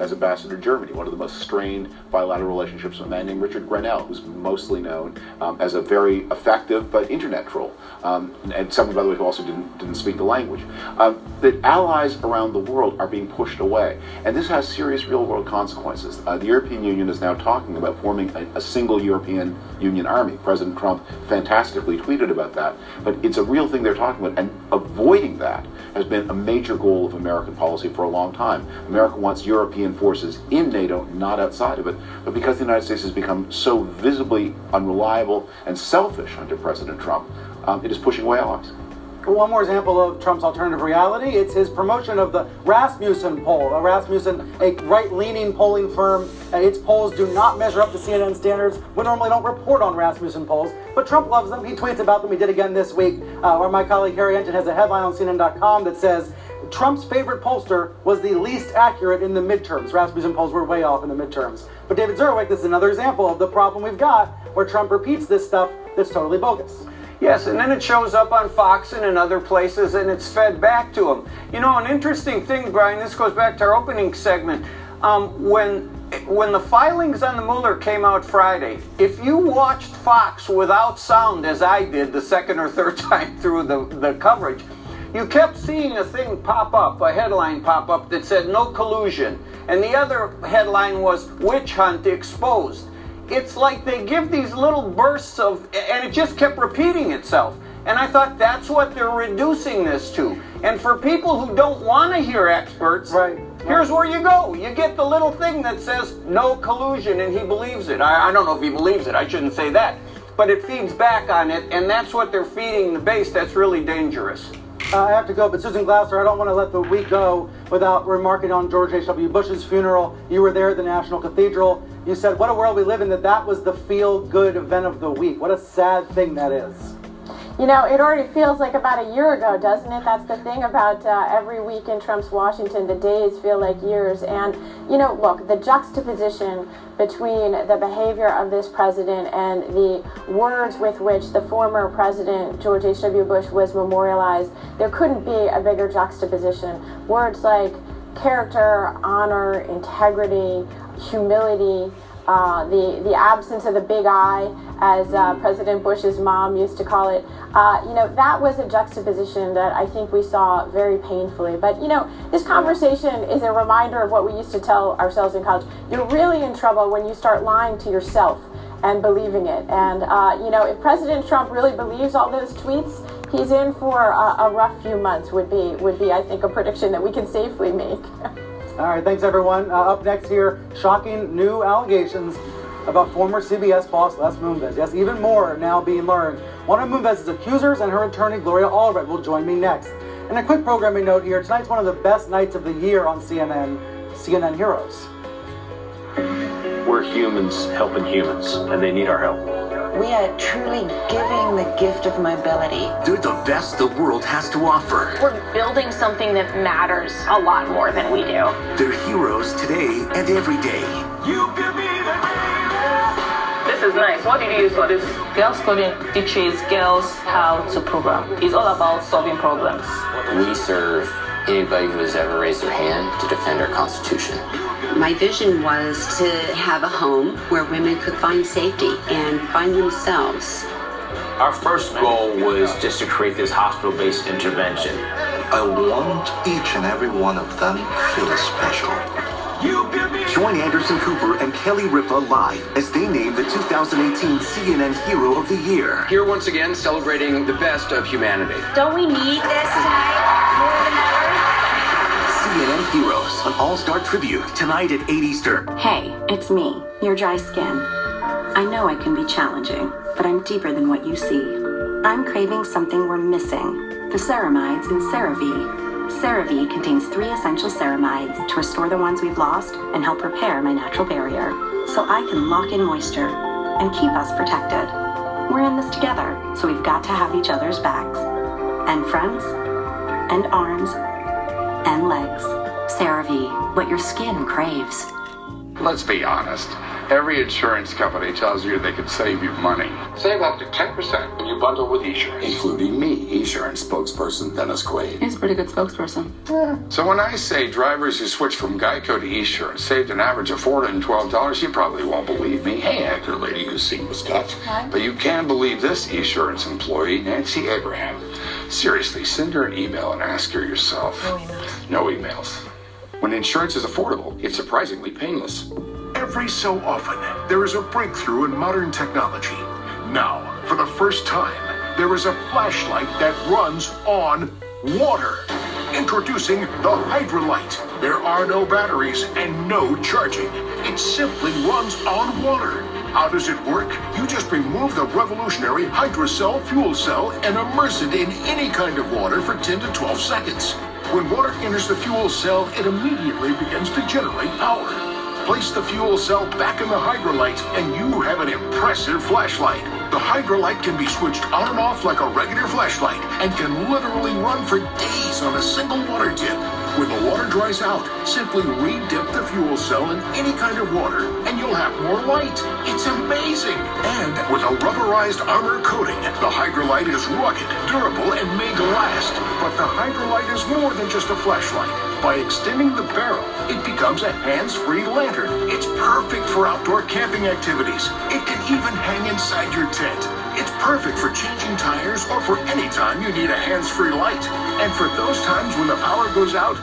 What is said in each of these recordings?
as ambassador to Germany, one of the most strained bilateral relationships with a man named Richard Grenell, who's mostly known um, as a very effective but internet troll, um, and someone, by the way, who also didn't, didn't speak the language. Um, that allies around the world are being pushed away, and this has serious real-world consequences. Uh, the European Union is now talking about forming a, a single European Union army. President Trump fantastically tweeted about that, but it's a real thing they're talking about, and avoiding that has been a major goal of American policy for a long time. America wants European forces in NATO, not outside of it. But because the United States has become so visibly unreliable and selfish under President Trump, um, it is pushing away allies. One more example of Trump's alternative reality, it's his promotion of the Rasmussen poll. A Rasmussen, a right-leaning polling firm, its polls do not measure up to CNN standards. We normally don't report on Rasmussen polls, but Trump loves them. He tweets about them. He did again this week. Uh, where my colleague Harry Enten has a headline on CNN.com that says, Trump's favorite pollster was the least accurate in the midterms. Rasmussen polls were way off in the midterms. But David Zurawik, this is another example of the problem we've got where Trump repeats this stuff that's totally bogus. Yes, and then it shows up on Fox and in other places and it's fed back to them. You know, an interesting thing, Brian, this goes back to our opening segment. Um, when when the filings on the Mueller came out Friday, if you watched Fox without sound, as I did the second or third time through the, the coverage, you kept seeing a thing pop up, a headline pop up that said no collusion. And the other headline was witch hunt exposed. It's like they give these little bursts of, and it just kept repeating itself. And I thought that's what they're reducing this to. And for people who don't want to hear experts, right. here's where you go. You get the little thing that says no collusion, and he believes it. I, I don't know if he believes it, I shouldn't say that. But it feeds back on it, and that's what they're feeding the base. That's really dangerous. Uh, I have to go, but Susan Glasser, I don't want to let the week go without remarking on George H.W. Bush's funeral. You were there at the National Cathedral. You said, What a world we live in, that that was the feel good event of the week. What a sad thing that is. You know, it already feels like about a year ago, doesn't it? That's the thing about uh, every week in Trump's Washington. The days feel like years. And, you know, look, the juxtaposition between the behavior of this president and the words with which the former president, George H.W. Bush, was memorialized, there couldn't be a bigger juxtaposition. Words like character, honor, integrity, humility, uh, the the absence of the big I, as uh, President Bush's mom used to call it. Uh, you know, that was a juxtaposition that I think we saw very painfully. But you know, this conversation is a reminder of what we used to tell ourselves in college. You're really in trouble when you start lying to yourself and believing it. And uh, you know, if President Trump really believes all those tweets, he's in for a, a rough few months. Would be would be I think a prediction that we can safely make. All right, thanks everyone. Uh, up next here, shocking new allegations about former CBS boss Les Moonves. Yes, even more now being learned. One of Moonves' accusers and her attorney, Gloria Allred, will join me next. And a quick programming note here tonight's one of the best nights of the year on CNN, CNN Heroes. We're humans helping humans, and they need our help. We are truly giving the gift of mobility. They're the best the world has to offer. We're building something that matters a lot more than we do. They're heroes today and every day. You give me the This is nice. What did you use for this? Girls Coding teaches girls how to program. It's all about solving problems. We serve anybody who has ever raised their hand to defend our Constitution. My vision was to have a home where women could find safety and find themselves. Our first goal was just to create this hospital based intervention. I want each and every one of them feel special. Join Anderson Cooper and Kelly Ripa live as they name the 2018 CNN Hero of the Year. Here once again, celebrating the best of humanity. Don't we need this tonight more than ever? Heroes, an all-star tribute, tonight at 8 Eastern. Hey, it's me, your dry skin. I know I can be challenging, but I'm deeper than what you see. I'm craving something we're missing, the ceramides in CeraVe. CeraVe contains three essential ceramides to restore the ones we've lost and help repair my natural barrier, so I can lock in moisture and keep us protected. We're in this together, so we've got to have each other's backs. And friends, and arms, and legs. CeraVe, what your skin craves. Let's be honest. Every insurance company tells you they can save you money. Save up to 10% when you bundle with Esurance. Including me, Esurance spokesperson Dennis Quaid. He's a pretty good spokesperson. Yeah. So when I say drivers who switch from Geico to Esurance saved an average of $412, you probably won't believe me. Hey, actor lady whose scene was cut. But you can believe this Esurance employee, Nancy Abraham. Seriously, send her an email and ask her yourself. No emails. No emails. When insurance is affordable, it's surprisingly painless. Every so often, there is a breakthrough in modern technology. Now, for the first time, there is a flashlight that runs on water. Introducing the Hydrolite. There are no batteries and no charging. It simply runs on water. How does it work? You just remove the revolutionary Hydrocell fuel cell and immerse it in any kind of water for 10 to 12 seconds. When water enters the fuel cell, it immediately begins to generate power. Place the fuel cell back in the Hydrolite, and you have an impressive flashlight. The Hydrolite can be switched on and off like a regular flashlight and can literally run for days on a single water tip. When the water dries out, simply re-dip the fuel cell in any kind of water and you'll have more light. It's amazing. And with a rubberized armor coating, the Hydrolite is rugged, durable, and made to last. But the Hydrolite is more than just a flashlight. By extending the barrel, it becomes a hands-free lantern. It's perfect for outdoor camping activities. It can even hang inside your tent. Perfect for changing tires or for any time you need a hands-free light. And for those times when the power goes out,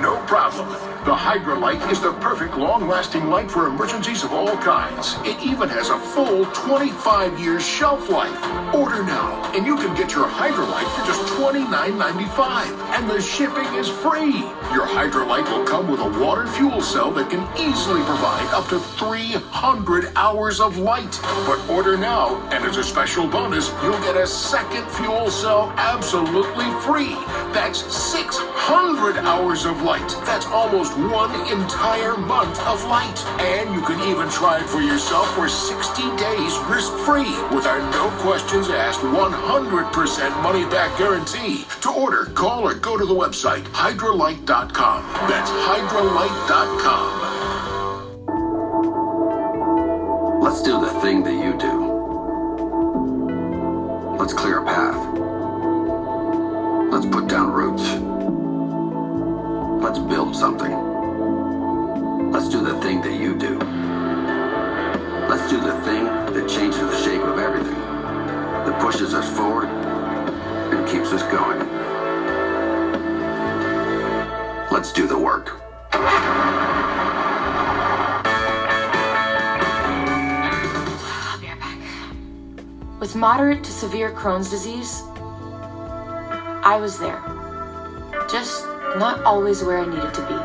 no problem. The Hydrolite is the perfect long-lasting light for emergencies of all kinds. It even has a full 25 years shelf life. Order now, and you can get your Hydrolite for just $29.95. And the shipping is free. Your Hydrolite will come with a water fuel cell that can easily provide up to 300 hours of light. But order now, and as a special bonus, you'll get a second fuel cell absolutely free. That's 600 hours of light. That's almost one entire month of light. And you can even try it for yourself for 60 days risk-free with our no questions asked 100% money back guarantee. To order, call or go to the website hydrolite.com. That's hydrolite.com. Let's do the thing that you do. Let's clear a path. Let's put down roots. Let's build something. Let's do the thing that you do. Let's do the thing that changes the shape of everything, that pushes us forward and keeps us going. Let's do the work. With moderate to severe Crohn's disease, I was there. Just not always where I needed to be.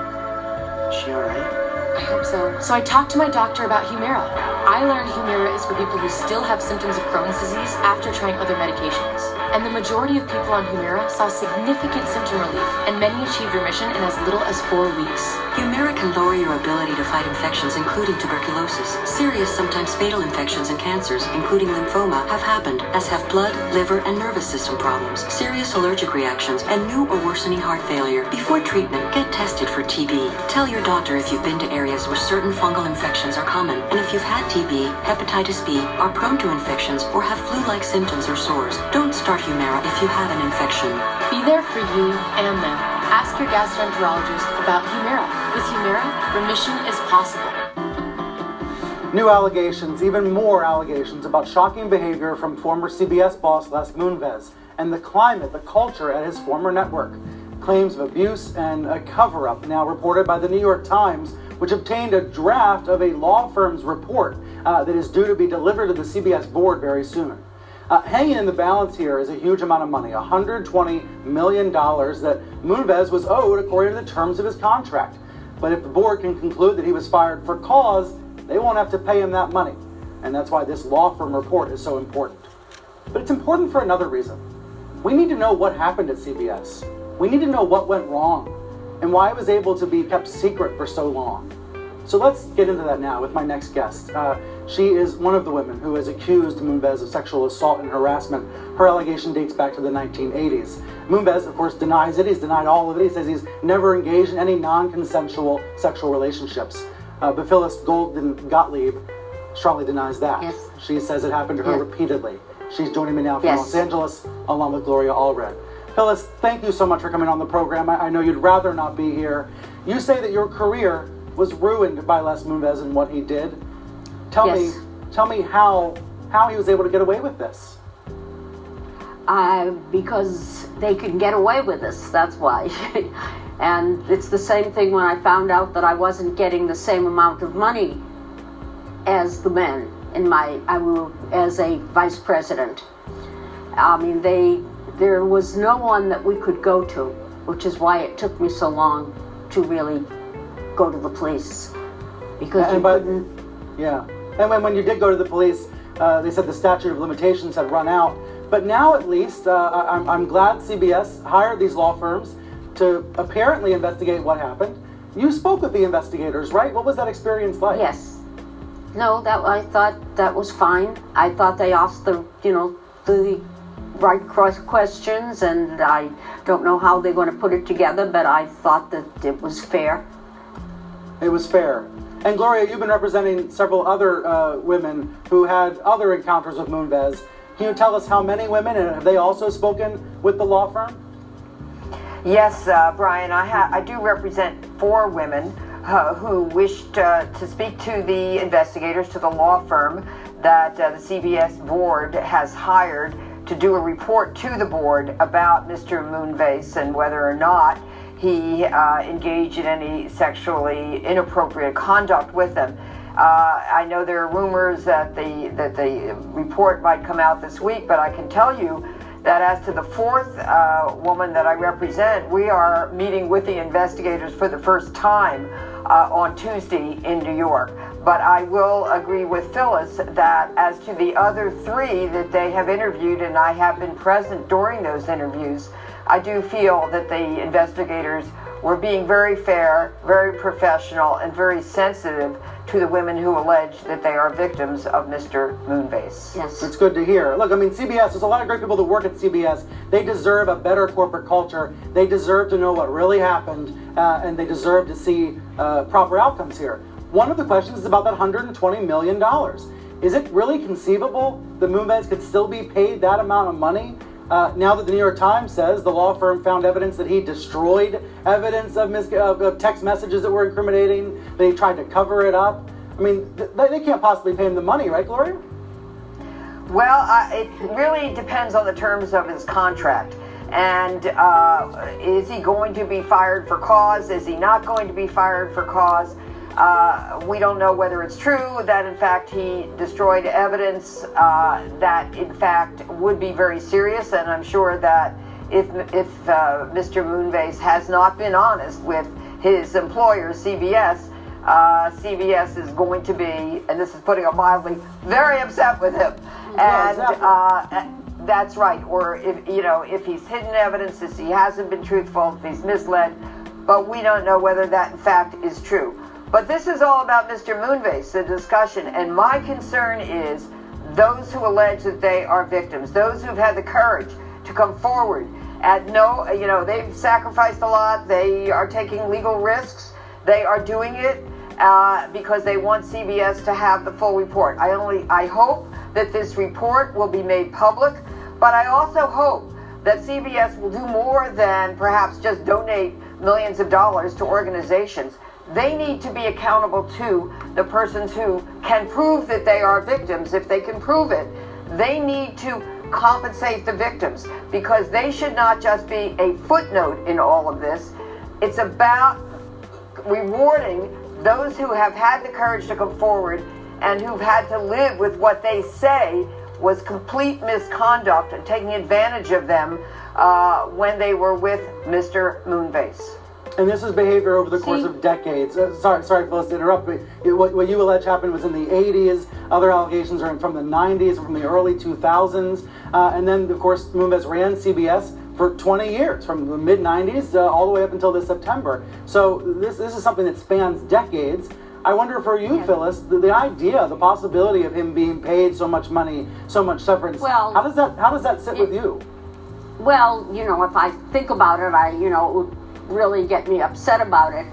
Is she alright? I hope so. So I talked to my doctor about Humira. I learned Humira is for people who still have symptoms of Crohn's disease after trying other medications. And the majority of people on Humira saw significant symptom relief, and many achieved remission in as little as four weeks. Humira can lower your ability to fight infections, including tuberculosis. Serious, sometimes fatal infections and cancers, including lymphoma, have happened, as have blood, liver, and nervous system problems, serious allergic reactions, and new or worsening heart failure. Before treatment, get tested for TB. Tell your doctor if you've been to areas where certain fungal infections are common, and if you've had TB, hepatitis B, are prone to infections, or have flu-like symptoms or sores. Don't start Humira if you have an infection. Be there for you and them. Ask your gastroenterologist about Humira. With Humira, remission is possible. New allegations, even more allegations about shocking behavior from former CBS boss Les Moonves and the climate, the culture at his former network. Claims of abuse and a cover up now reported by the New York Times, which obtained a draft of a law firm's report uh, that is due to be delivered to the CBS board very soon. Uh, hanging in the balance here is a huge amount of money $120 million that Moonves was owed according to the terms of his contract. But if the board can conclude that he was fired for cause, they won't have to pay him that money. And that's why this law firm report is so important. But it's important for another reason. We need to know what happened at CBS. We need to know what went wrong and why it was able to be kept secret for so long. So let's get into that now with my next guest. Uh, she is one of the women who has accused Moonves of sexual assault and harassment. Her allegation dates back to the 1980s. Moonves, of course, denies it. He's denied all of it. He says he's never engaged in any non consensual sexual relationships. Uh, but Phyllis Golden Gottlieb strongly denies that. Yes. She says it happened to her Yeah. repeatedly. She's joining me now from Yes. Los Angeles, along with Gloria Allred. Phyllis, thank you so much for coming on the program. I, I know you'd rather not be here. You say that your career was ruined by Les Moonves and what he did. Tell Yes. me, tell me how how he was able to get away with this. Uh, because they can get away with this, that's why. and it's the same thing when I found out that I wasn't getting the same amount of money as the men in my I will, as a vice president. I mean, they there was no one that we could go to, which is why it took me so long to really go to the police because you And by- couldn't. Yeah. And when, when you did go to the police, uh, they said the statute of limitations had run out. But now, at least, uh, I'm, I'm glad CBS hired these law firms to apparently investigate what happened. You spoke with the investigators, right? What was that experience like? Yes. No, that I thought that was fine. I thought they asked the you know the right cross questions, and I don't know how they're going to put it together, but I thought that it was fair. It was fair. And Gloria, you've been representing several other uh, women who had other encounters with Moonves. Can you tell us how many women, and have they also spoken with the law firm? Yes, uh, Brian, I, ha- I do represent four women uh, who wished uh, to speak to the investigators, to the law firm that uh, the CBS board has hired to do a report to the board about Mr. Moonves and whether or not he uh, engaged in any sexually inappropriate conduct with them. Uh, I know there are rumors that the that the report might come out this week, but I can tell you that as to the fourth uh, woman that I represent, we are meeting with the investigators for the first time uh, on Tuesday in New York. But I will agree with Phyllis that as to the other three that they have interviewed, and I have been present during those interviews, I do feel that the investigators were being very fair, very professional, and very sensitive to the women who allege that they are victims of Mr. Moonves. Yes. It's good to hear. Look, I mean, CBS, there's a lot of great people that work at CBS. They deserve a better corporate culture. They deserve to know what really happened, uh, and they deserve to see uh, proper outcomes here. One of the questions is about that $120 million. Is it really conceivable that Moonves could still be paid that amount of money? Uh, now that the New York Times says the law firm found evidence that he destroyed evidence of, mis- of, of text messages that were incriminating, they tried to cover it up. I mean, th- they can't possibly pay him the money, right, Gloria? Well, uh, it really depends on the terms of his contract. And uh, is he going to be fired for cause? Is he not going to be fired for cause? Uh, we don't know whether it's true that, in fact, he destroyed evidence uh, that, in fact, would be very serious. And I'm sure that if, if uh, Mr. Moonves has not been honest with his employer, CBS, uh, CBS is going to be, and this is putting it mildly, very upset with him. Yeah, and exactly. uh, that's right. Or if you know, if he's hidden evidence, if he hasn't been truthful, if he's misled, but we don't know whether that in fact is true. But this is all about Mr. Moonves, the discussion, and my concern is those who allege that they are victims, those who've had the courage to come forward. At no, you know, they've sacrificed a lot. They are taking legal risks. They are doing it uh, because they want CBS to have the full report. I only, I hope that this report will be made public, but I also hope that CBS will do more than perhaps just donate millions of dollars to organizations. They need to be accountable to the persons who can prove that they are victims. If they can prove it, they need to compensate the victims because they should not just be a footnote in all of this. It's about rewarding those who have had the courage to come forward and who've had to live with what they say was complete misconduct and taking advantage of them uh, when they were with Mr. Moonves. And this is behavior over the course of decades. Uh, sorry, sorry, Phyllis, to interrupt, but it- what, what you allege happened was in the 80s. Other allegations are from the 90s, from the early 2000s. Uh, and then, of course, Moonves ran CBS for 20 years, from the mid 90s uh, all the way up until this September. So this, this is something that spans decades. I wonder for you, Phyllis, the, the idea, the possibility of him being paid so much money, so much severance. Well, how does that how does that sit with you? Well, you know, if I think about it, I, you know, it really get me upset about it.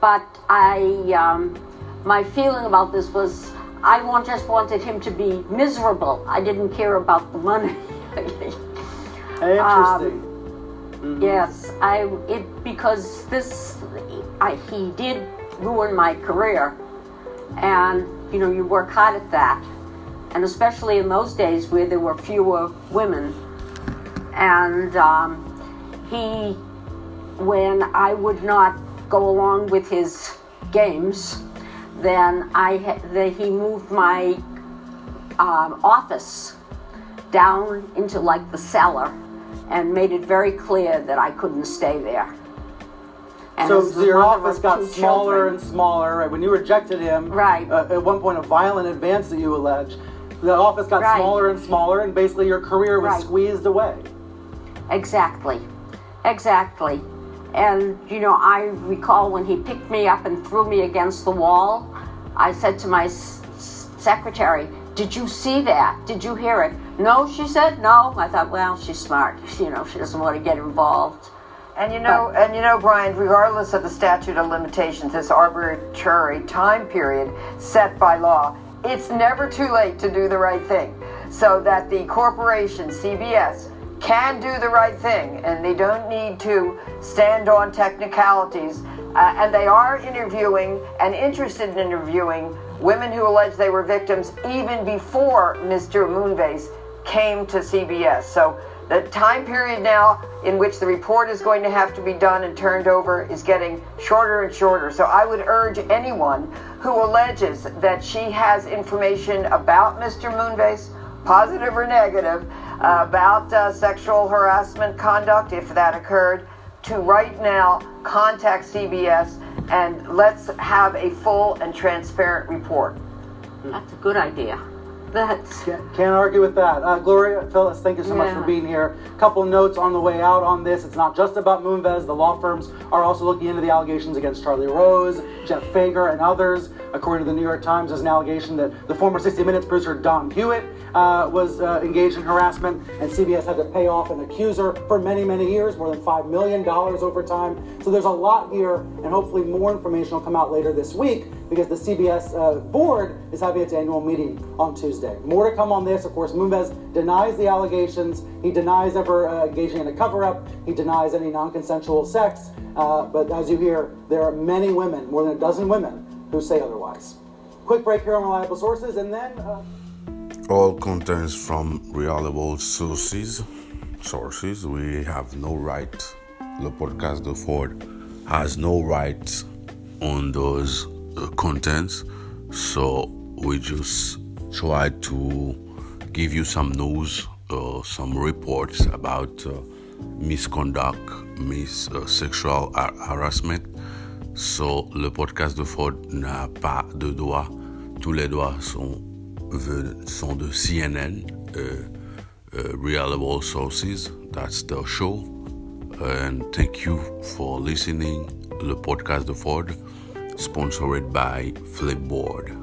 But I, um, my feeling about this was I want, just wanted him to be miserable. I didn't care about the money. Interesting. Um, Mm-hmm. Yes, I it because this I, he did ruin my career, and you know you work hard at that, and especially in those days where there were fewer women, and um, he when I would not go along with his games, then I then he moved my um, office down into like the cellar and made it very clear that I couldn't stay there. And so your office got smaller children, and smaller. Right? When you rejected him, right? Uh, at one point, a violent advance that you allege, the office got right. smaller and smaller, and basically your career was right. squeezed away. Exactly, exactly. And you know, I recall when he picked me up and threw me against the wall. I said to my s- secretary, "Did you see that? Did you hear it?" No, she said no. I thought, well, she's smart. You know, she doesn't want to get involved. And you know, but, and you know, Brian, regardless of the statute of limitations, this arbitrary time period set by law, it's never too late to do the right thing. So that the corporation, CBS, can do the right thing and they don't need to stand on technicalities. Uh, and they are interviewing and interested in interviewing women who allege they were victims even before Mr. Moonves came to CBS. So the time period now in which the report is going to have to be done and turned over is getting shorter and shorter. So I would urge anyone who alleges that she has information about Mr. Moonves, positive or negative, uh, about uh, sexual harassment conduct, if that occurred, to right now contact CBS and let's have a full and transparent report. That's a good idea. That's can't, can't argue with that. Uh, Gloria, Phyllis, thank you so yeah. much for being here. A couple notes on the way out on this. It's not just about Moonves. The law firms are also looking into the allegations against Charlie Rose, Jeff Fager, and others. According to the New York Times, there's an allegation that the former 60 Minutes producer Don Hewitt uh, was uh, engaged in harassment, and CBS had to pay off an accuser for many, many years, more than $5 million over time. So there's a lot here, and hopefully more information will come out later this week because the CBS uh, board is having its annual meeting on Tuesday. More to come on this. Of course, Moonves denies the allegations. He denies ever uh, engaging in a cover up. He denies any non consensual sex. Uh, but as you hear, there are many women, more than a dozen women, who say otherwise. Quick break here on Reliable Sources, and then. Uh, All contents from reliable sources. Sources. We have no right. Le podcast de Ford has no right on those uh, contents. So we just try to give you some news, uh, some reports about uh, misconduct, mis uh, sexual har harassment. So le podcast de Ford n'a pas de doigts. Tous les doigts sont, sont de CNN, uh, uh, reliable sources. That's the show. And thank you for listening. Le podcast de Ford, sponsored by Flipboard.